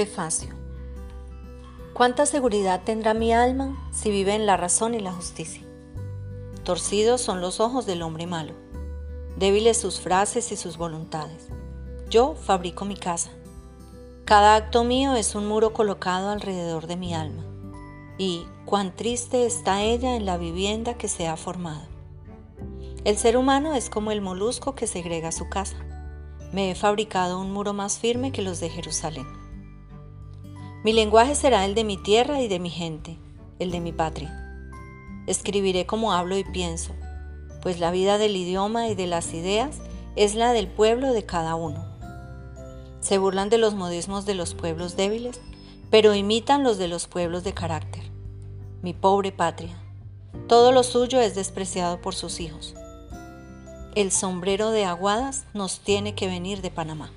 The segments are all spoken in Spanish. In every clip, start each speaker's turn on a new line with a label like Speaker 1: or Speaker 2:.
Speaker 1: Prefacio. ¿Cuánta seguridad tendrá mi alma si vive en la razón y la justicia? Torcidos son los ojos del hombre malo, débiles sus frases y sus voluntades. Yo fabrico mi casa. Cada acto mío es un muro colocado alrededor de mi alma. Y cuán triste está ella en la vivienda que se ha formado. El ser humano es como el molusco que segrega su casa. Me he fabricado un muro más firme que los de Jerusalén. Mi lenguaje será el de mi tierra y de mi gente, el de mi patria. Escribiré como hablo y pienso, pues la vida del idioma y de las ideas es la del pueblo de cada uno. Se burlan de los modismos de los pueblos débiles, pero imitan los de los pueblos de carácter. Mi pobre patria, todo lo suyo es despreciado por sus hijos. El sombrero de aguadas nos tiene que venir de Panamá.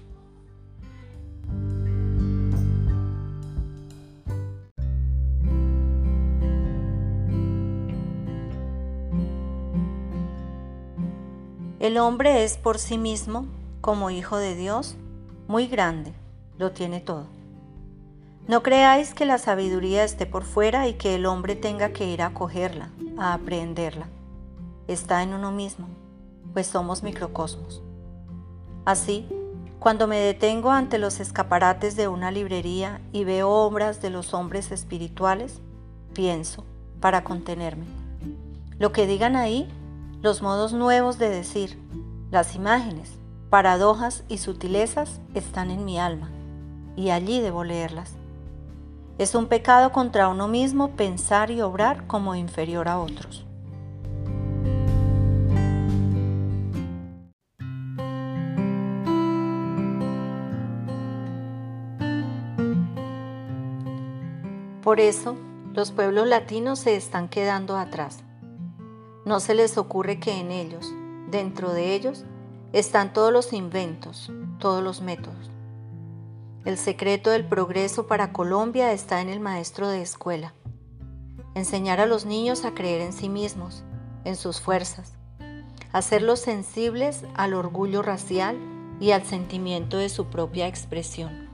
Speaker 1: El hombre es por sí mismo, como hijo de Dios, muy grande, lo tiene todo. No creáis que la sabiduría esté por fuera y que el hombre tenga que ir a cogerla, a aprenderla. Está en uno mismo pues somos microcosmos. Así, cuando me detengo ante los escaparates de una librería y veo obras de los hombres espirituales, pienso, para contenerme. Lo que digan ahí, los modos nuevos de decir, las imágenes, paradojas y sutilezas están en mi alma, y allí debo leerlas. Es un pecado contra uno mismo pensar y obrar como inferior a otros. Por eso, los pueblos latinos se están quedando atrás. No se les ocurre que en ellos, dentro de ellos, están todos los inventos, todos los métodos. El secreto del progreso para Colombia está en el maestro de escuela. Enseñar a los niños a creer en sí mismos, en sus fuerzas, hacerlos sensibles al orgullo racial y al sentimiento de su propia expresión.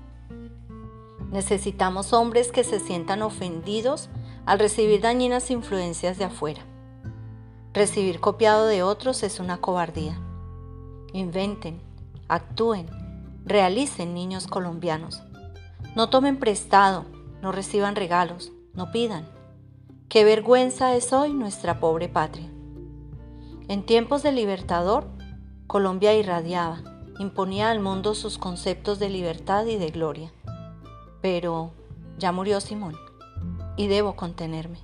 Speaker 1: Necesitamos hombres que se sientan ofendidos al recibir dañinas influencias de afuera. Recibir copiado de otros es una cobardía. Inventen, actúen, realicen niños colombianos. No tomen prestado, no reciban regalos, no pidan. Qué vergüenza es hoy nuestra pobre patria. En tiempos de libertador, Colombia irradiaba, imponía al mundo sus conceptos de libertad y de gloria. Pero ya murió Simón y debo contenerme.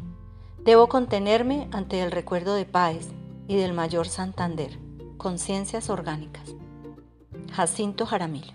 Speaker 1: Debo contenerme ante el recuerdo de Páez y del mayor Santander, conciencias orgánicas. Jacinto Jaramillo.